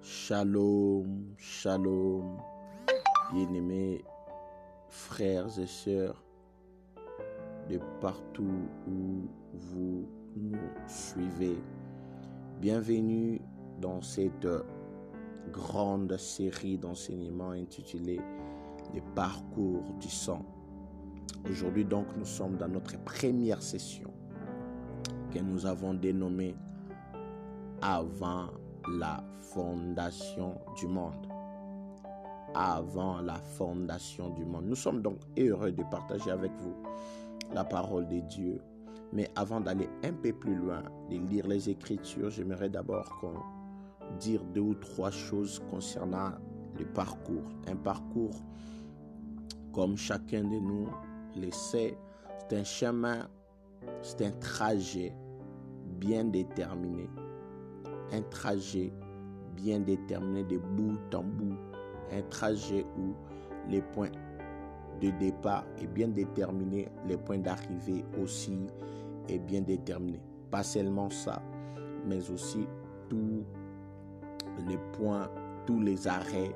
Shalom, shalom, bien-aimés frères et sœurs de partout où vous nous suivez. Bienvenue dans cette grande série d'enseignements intitulée Les parcours du sang. Aujourd'hui donc nous sommes dans notre première session que nous avons dénommée Avant la fondation du monde. Avant la fondation du monde. Nous sommes donc heureux de partager avec vous la parole de Dieu. Mais avant d'aller un peu plus loin, de lire les Écritures, j'aimerais d'abord dire deux ou trois choses concernant le parcours. Un parcours, comme chacun de nous le sait, c'est un chemin, c'est un trajet bien déterminé un trajet bien déterminé de bout en bout, un trajet où les points de départ est bien déterminé, les points d'arrivée aussi est bien déterminé. Pas seulement ça, mais aussi tous les points, tous les arrêts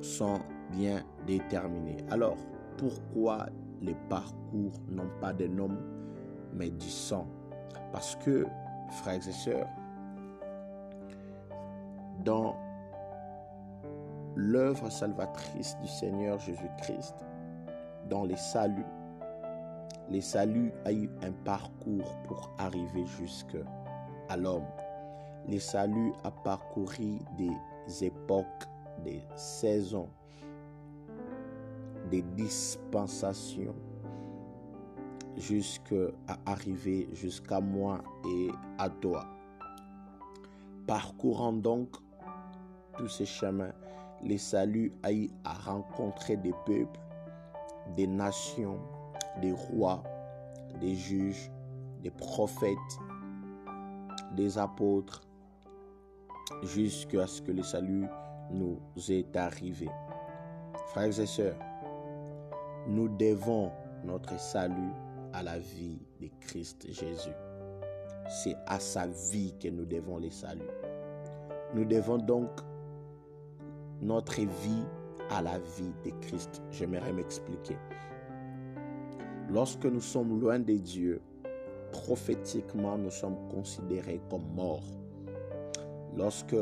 sont bien déterminés. Alors, pourquoi les parcours n'ont pas de nom, mais du sang Parce que, frères et sœurs, dans l'œuvre salvatrice du Seigneur Jésus-Christ, dans les saluts. Les saluts a eu un parcours pour arriver jusque à l'homme. Les saluts a parcouru des époques, des saisons, des dispensations jusqu'à arriver jusqu'à moi et à toi. Parcourant donc tous ces chemins, les saluts a eu à rencontrer des peuples, des nations, des rois, des juges, des prophètes, des apôtres, jusqu'à ce que le salut nous est arrivé. Frères et sœurs, nous devons notre salut à la vie de Christ Jésus. C'est à sa vie que nous devons les saluts. Nous devons donc notre vie à la vie de Christ. J'aimerais m'expliquer. Lorsque nous sommes loin de Dieu, prophétiquement, nous sommes considérés comme morts. Lorsque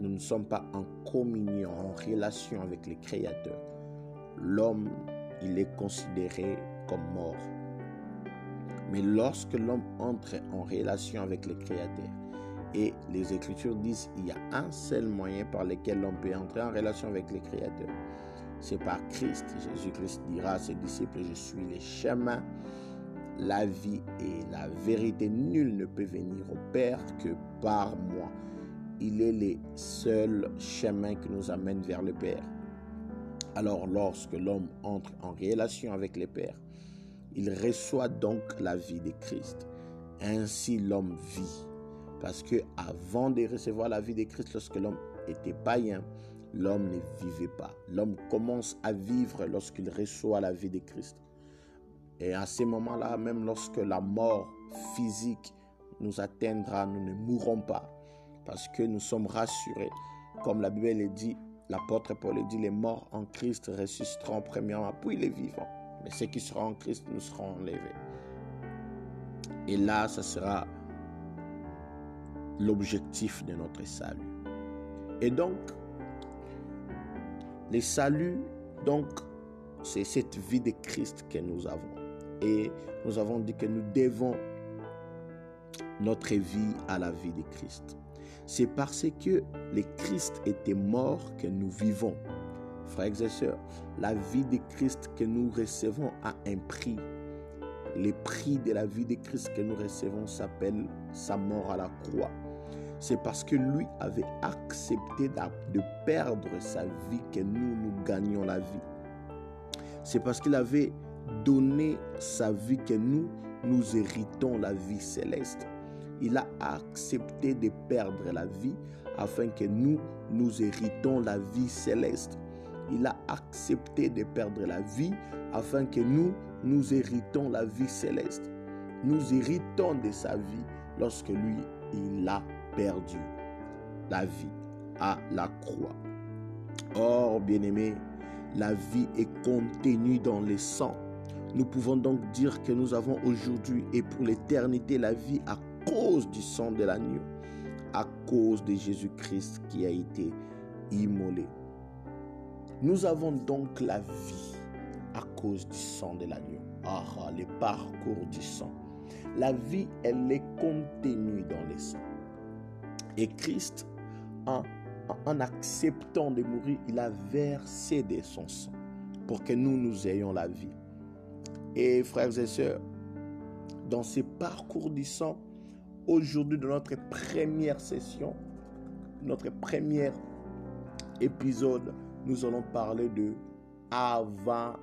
nous ne sommes pas en communion, en relation avec le Créateur, l'homme, il est considéré comme mort. Mais lorsque l'homme entre en relation avec le Créateur, et les Écritures disent qu'il y a un seul moyen par lequel l'on peut entrer en relation avec le Créateur. C'est par Christ. Jésus-Christ dira à ses disciples, je suis le chemin, la vie et la vérité. Nul ne peut venir au Père que par moi. Il est le seul chemin qui nous amène vers le Père. Alors lorsque l'homme entre en relation avec le Père, il reçoit donc la vie de Christ. Ainsi l'homme vit parce que avant de recevoir la vie de Christ, lorsque l'homme était païen, l'homme ne vivait pas. L'homme commence à vivre lorsqu'il reçoit la vie de Christ. Et à ce moment-là, même lorsque la mort physique nous atteindra, nous ne mourrons pas. Parce que nous sommes rassurés. Comme la Bible le dit, l'apôtre Paul dit, les morts en Christ ressusciteront premièrement, puis les vivants. Mais ceux qui seront en Christ, nous serons enlevés. Et là, ça sera l'objectif de notre salut. Et donc, les saluts, donc, c'est cette vie de Christ que nous avons. Et nous avons dit que nous devons notre vie à la vie de Christ. C'est parce que le Christ était mort que nous vivons. Frères et sœurs, la vie de Christ que nous recevons a un prix. Le prix de la vie de Christ que nous recevons s'appelle sa mort à la croix c'est parce que lui avait accepté de perdre sa vie que nous, nous gagnions la vie. C'est parce qu'il avait donné sa vie que nous, nous héritons la vie céleste. Il a accepté de perdre la vie afin que nous, nous héritons la vie céleste. Il a accepté de perdre la vie afin que nous, nous héritons la vie céleste. Nous héritons de sa vie lorsque lui, il a perdu la vie. à la croix. Or, bien-aimés, la vie est contenue dans le sang. Nous pouvons donc dire que nous avons aujourd'hui et pour l'éternité la vie à cause du sang de l'agneau, à cause de Jésus-Christ qui a été immolé. Nous avons donc la vie à cause du sang de l'agneau. Ah, le parcours du sang. La vie, elle est contenue dans le sang. Et Christ, en, acceptant de mourir, il a versé de son sang pour que nous, nous ayons la vie. Et frères et sœurs, dans ce parcours du sang, aujourd'hui, dans notre première session, notre premier épisode, nous allons parler de avant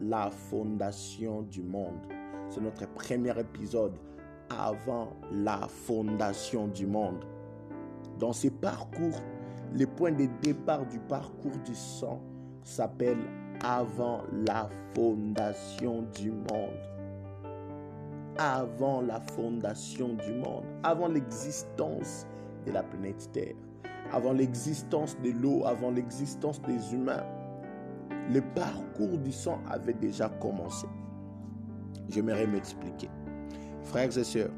la fondation du monde. C'est notre premier épisode avant la fondation du monde. Dans ce parcours, le point de départ du parcours du sang s'appelle avant la fondation du monde. Avant la fondation du monde, avant l'existence de la planète Terre, avant l'existence de l'eau, avant l'existence des humains, le parcours du sang avait déjà commencé. J'aimerais m'expliquer. Frères et sœurs,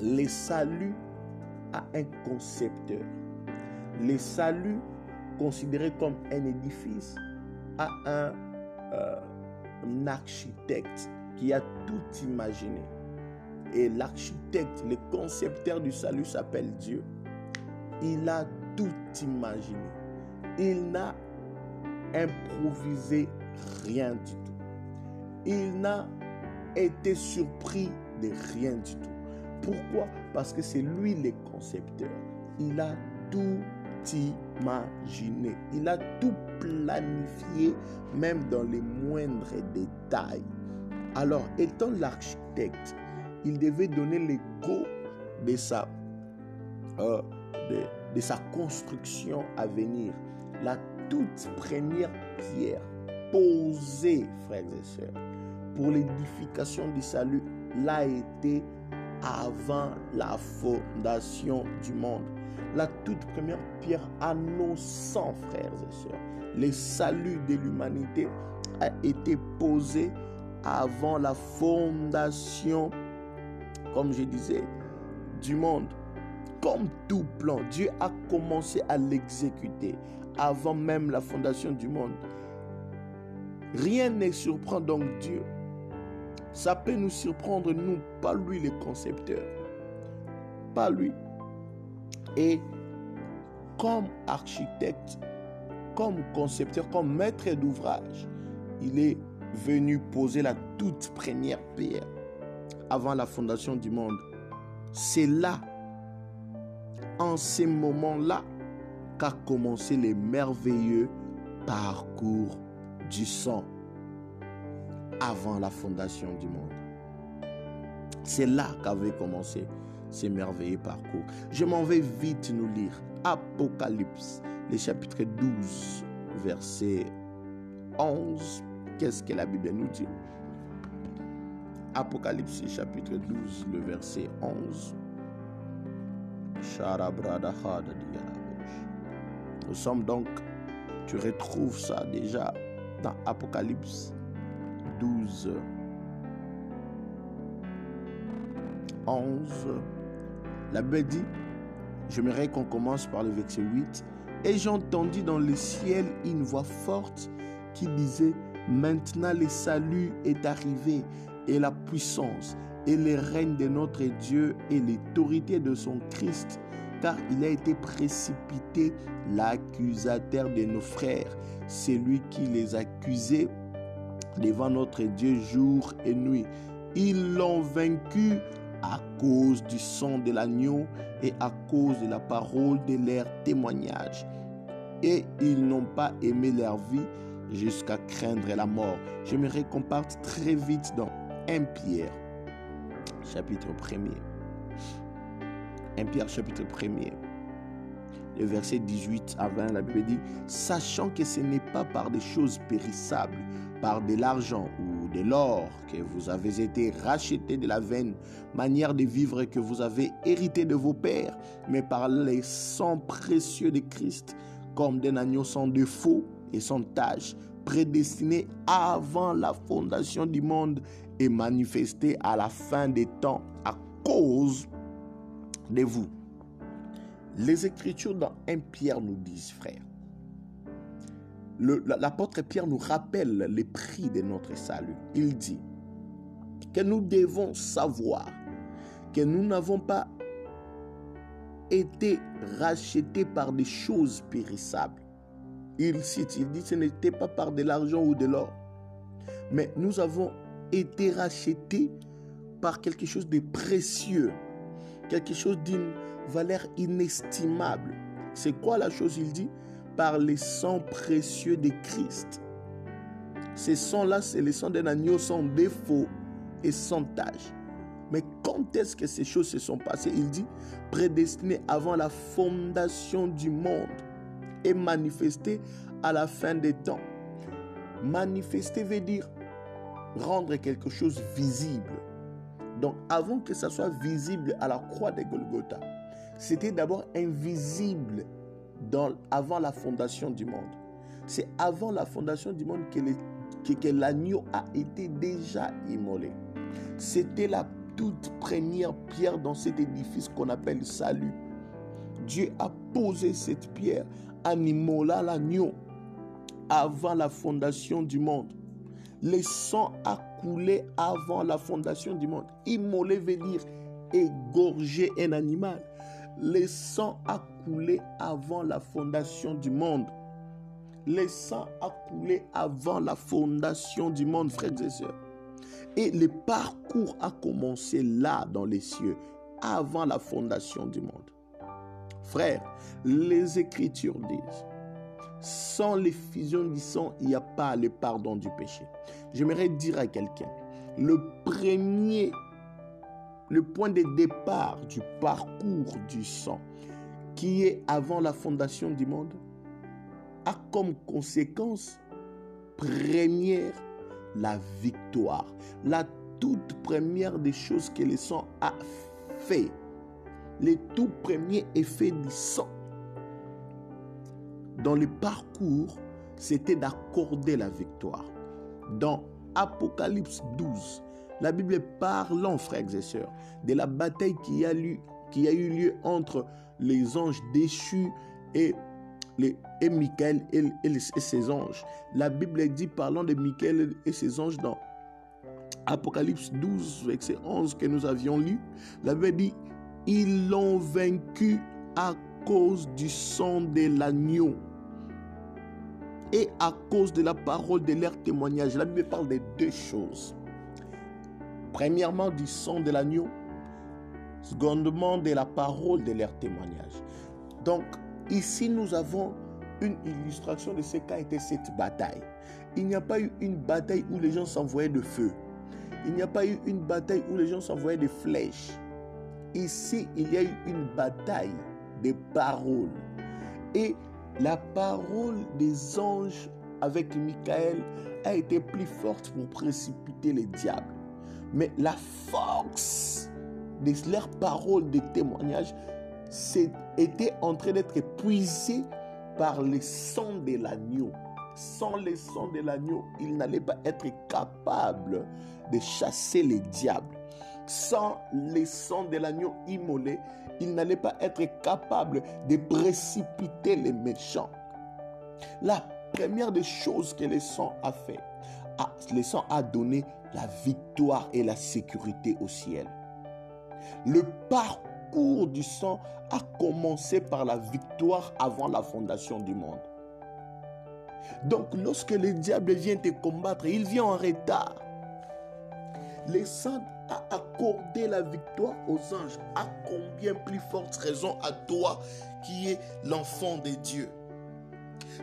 le salut a un concepteur. Le salut, considéré comme un édifice, a un, euh, un architecte qui a tout imaginé. Et l'architecte, le concepteur du salut s'appelle Dieu. Il a tout imaginé. Il n'a improvisé rien du tout. Il n'a été surpris de rien du tout. Pourquoi? Parce que c'est lui le concepteur. Il a tout imaginé. Il a tout planifié, même dans les moindres détails. Alors, étant l'architecte, il devait donner le go de sa, euh, de, de sa construction à venir. La toute première pierre posée, frères et sœurs, pour l'édification du salut l'a été avant la fondation du monde. La toute première pierre annonçant, frères et sœurs, le salut de l'humanité a été posé avant la fondation, comme je disais, du monde. Comme tout plan, Dieu a commencé à l'exécuter avant même la fondation du monde. Rien ne surprend donc Dieu. Ça peut nous surprendre, nous, pas lui le concepteur. Pas lui. Et comme architecte, comme concepteur, comme maître d'ouvrage, il est venu poser la toute première pierre avant la fondation du monde. C'est là, en ces moments-là, qu'a commencé le merveilleux parcours du sang avant la fondation du monde. C'est là qu'avait commencé ce merveilleux parcours. Je m'en vais vite nous lire Apocalypse, le chapitre 12, verset 11. Qu'est-ce que la Bible nous dit? Apocalypse chapitre 12, le verset 11. Nous sommes donc, tu retrouves ça déjà dans Apocalypse 12, 11. La Bible dit, j'aimerais qu'on commence par le verset 8. Et j'entendis dans le ciel une voix forte qui disait, maintenant le salut est arrivé et la puissance et le règne de notre Dieu et l'autorité de son Christ car il a été précipité l'accusateur de nos frères, celui qui les accusait devant notre Dieu jour et nuit. Ils l'ont vaincu à cause du sang de l'agneau et à cause de la parole de leur témoignage. Et ils n'ont pas aimé leur vie jusqu'à craindre la mort. J'aimerais qu'on parte très vite dans 1 Pierre, chapitre 1er. 1 Pierre chapitre 1er, le verset 18 à 20, la Bible dit, sachant que ce n'est pas par des choses périssables, par de l'argent ou de l'or, que vous avez été rachetés de la vaine manière de vivre que vous avez hérité de vos pères, mais par les sangs précieux de Christ, comme d'un agneau sans défaut et sans tache, prédestiné avant la fondation du monde et manifesté à la fin des temps à cause de vous. Les Écritures dans 1 Pierre nous disent, frère, l'apôtre Pierre nous rappelle les prix de notre salut. Il dit que nous devons savoir que nous n'avons pas été rachetés par des choses périssables. Il cite, il dit, ce n'était pas par de l'argent ou de l'or, mais nous avons été rachetés par quelque chose de précieux, quelque chose d'une valeur inestimable. C'est quoi la chose Il dit? Par les sangs précieux de Christ. Ces sangs-là, c'est les sangs d'un agneau sans défaut et sans tâche. Mais quand est-ce que ces choses se sont passées? Il dit prédestiné avant la fondation du monde et manifesté à la fin des temps. Manifester veut dire rendre quelque chose visible. Donc avant que ça soit visible à la croix de Golgotha, c'était d'abord invisible dans, avant la fondation du monde. C'est avant la fondation du monde que, que l'agneau a été déjà immolé. C'était la toute première pierre dans cet édifice qu'on appelle salut. Dieu a posé cette pierre en immolant l'agneau avant la fondation du monde. Le sang a coulé avant la fondation du monde. Immoler veut dire égorger un animal. Le sang a coulé avant la fondation du monde. Le sang a coulé avant la fondation du monde, frères et sœurs. Et le parcours a commencé là, dans les cieux, avant la fondation du monde. Frères, les Écritures disent, sans l'effusion du sang, il n'y a pas le pardon du péché. J'aimerais dire à quelqu'un, le premier le point de départ du parcours du sang, qui est avant la fondation du monde, a comme conséquence première la victoire. La toute première des choses que le sang a fait. Le tout premier effet du sang dans le parcours, c'était d'accorder la victoire. Dans Apocalypse 12, la Bible parlant, frères et sœurs, de la bataille qui a, eu, qui a eu lieu entre les anges déchus et, les, et Michael et, ses anges. La Bible dit parlant de Michael et ses anges dans Apocalypse 12, verset 11 que nous avions lu. La Bible dit, ils l'ont vaincu à cause du sang de l'agneau et à cause de la parole de leur témoignage. La Bible parle de deux choses. Premièrement, du sang de l'agneau. Secondement, de la parole de leur témoignage. Donc, ici, nous avons une illustration de ce qu'a été cette bataille. Il n'y a pas eu une bataille où les gens s'envoyaient de feu. Il n'y a pas eu une bataille où les gens s'envoyaient des flèches. Ici, il y a eu une bataille de paroles. Et la parole des anges avec Michael a été plus forte pour précipiter les diables. Mais la force de leurs paroles de témoignage était en train d'être épuisée par le sang de l'agneau. Sans le sang de l'agneau, il n'allait pas être capable de chasser les diables. Sans le sang de l'agneau immolé, il n'allait pas être capable de précipiter les méchants. La première des choses que le sang a fait, le sang a donné la victoire et la sécurité au ciel. Le parcours du sang a commencé par la victoire avant la fondation du monde. Donc lorsque le diable vient te combattre, il vient en retard. Le sang a accordé la victoire aux anges. À combien plus forte raison à toi qui es l'enfant de Dieu?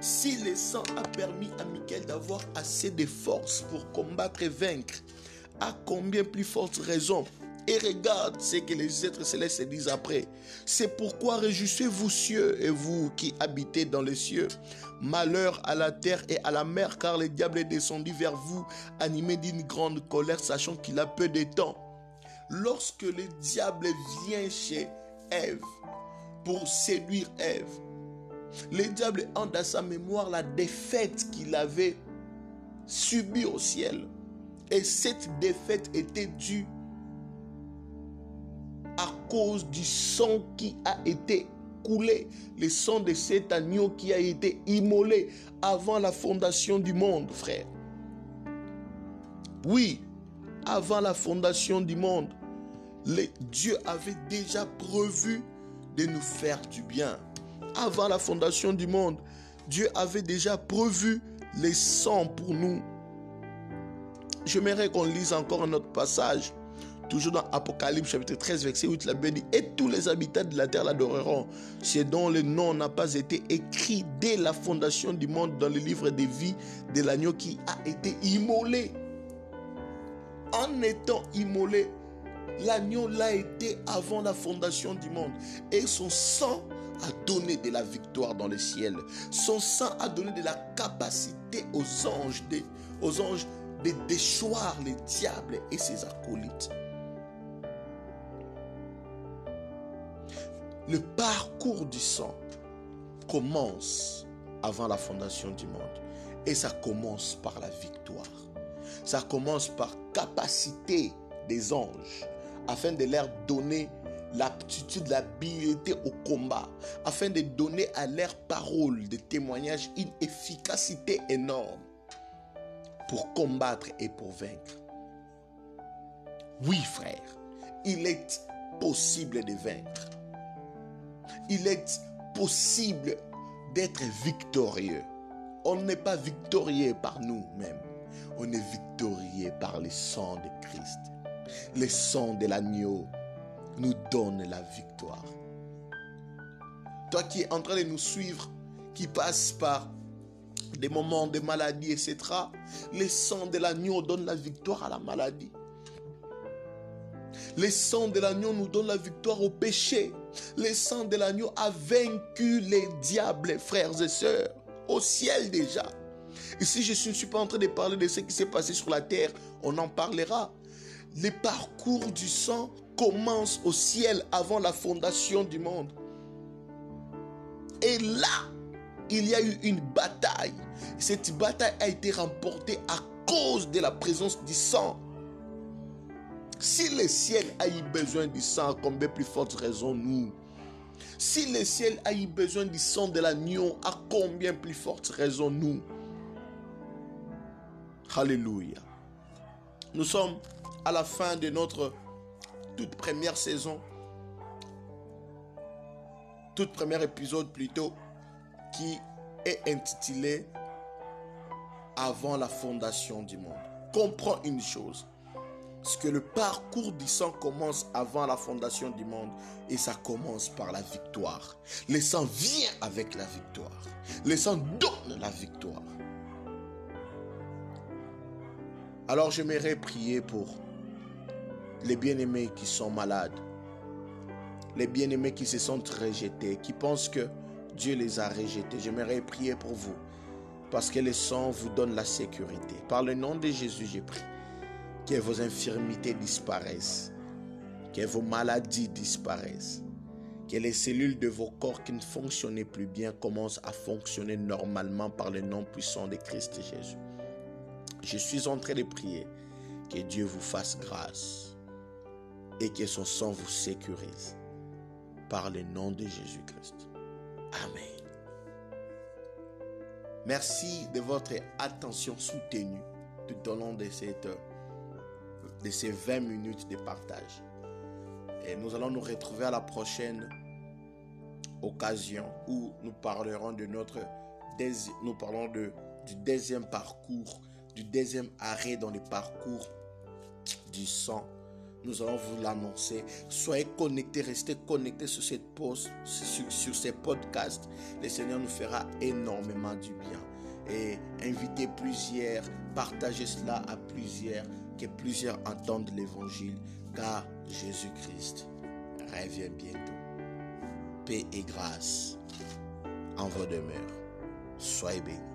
Si le sang a permis à Michael d'avoir assez de force pour combattre et vaincre, à combien plus forte raison? Et regarde ce que les êtres célestes disent après. C'est pourquoi réjouissez-vous cieux et vous qui habitez dans les cieux. Malheur à la terre et à la mer, car le diable est descendu vers vous, animé d'une grande colère, sachant qu'il a peu de temps. Lorsque le diable vient chez Ève pour séduire Ève, le diable a dans sa mémoire la défaite qu'il avait subie au ciel. Et cette défaite était due à cause du sang qui a été coulé, le sang de cet agneau qui a été immolé avant la fondation du monde, frère. Oui, avant la fondation du monde, Dieu avait déjà prévu de nous faire du bien. Avant la fondation du monde, Dieu avait déjà prévu les sangs pour nous. J'aimerais qu'on lise encore un autre passage toujours dans Apocalypse chapitre 13, verset 8, la Bible dit, et tous les habitants de la terre l'adoreront, c'est dont le nom n'a pas été écrit dès la fondation du monde dans le livre de vie de l'agneau qui a été immolé. En étant immolé, l'agneau l'a été avant la fondation du monde. Et son sang a donné de la victoire dans le ciel. Son sang a donné de la capacité aux anges, de, déchoir les diables et ses acolytes. Le parcours du sang commence avant la fondation du monde. Et ça commence par la victoire. Ça commence par capacité des anges afin de leur donner l'aptitude, l'habileté au combat, afin de donner à leurs paroles de témoignage une efficacité énorme pour combattre et pour vaincre. Oui, frère, il est possible de vaincre il est possible d'être victorieux. On n'est pas victorieux par nous-mêmes. On est victorieux par le sang de Christ. Le sang de l'agneau nous donne la victoire. Toi qui es en train de nous suivre, qui passe par des moments de maladie, etc., le sang de l'agneau donne la victoire à la maladie. Le sang de l'agneau nous donne la victoire au péché. Le sang de l'agneau a vaincu les diables, frères et sœurs, au ciel déjà. Ici, je ne suis pas en train de parler de ce qui s'est passé sur la terre, on en parlera. Le parcours du sang commence au ciel avant la fondation du monde. Et là, il y a eu une bataille. Cette bataille a été remportée à cause de la présence du sang. Si le ciel a eu besoin du sang, combien plus forte raison nous Si le ciel a eu besoin du sang de l'agneau, à combien plus forte raison nous Alléluia. Nous sommes à la fin de notre toute première saison, toute première épisode plutôt, qui est intitulé Avant la fondation du monde. Comprends une chose parce que le parcours du sang commence avant la fondation du monde et ça commence par la victoire. Le sang vient avec la victoire. Le sang donne la victoire. Alors j'aimerais prier pour les bien-aimés qui sont malades, les bien-aimés qui se sentent rejetés, qui pensent que Dieu les a rejetés. J'aimerais prier pour vous parce que le sang vous donne la sécurité. Par le nom de Jésus, j'ai prié que vos infirmités disparaissent, que vos maladies disparaissent, que les cellules de vos corps qui ne fonctionnaient plus bien commencent à fonctionner normalement par le nom puissant de Christ Jésus. Je suis en train de prier que Dieu vous fasse grâce et que son sang vous sécurise par le nom de Jésus-Christ. Amen. Merci de votre attention soutenue tout au long de cette de ces 20 minutes de partage. Et nous allons nous retrouver à la prochaine occasion où nous parlerons de notre nous parlons de, du deuxième parcours, du deuxième arrêt dans le parcours du sang. Nous allons vous l'annoncer. Soyez connectés, restez connectés sur cette post, sur, sur ces podcasts. Le Seigneur nous fera énormément du bien. Et invitez plusieurs, partagez cela à plusieurs que plusieurs entendent l'évangile, car Jésus-Christ revient bientôt. Paix et grâce en vos demeures. Soyez bénis.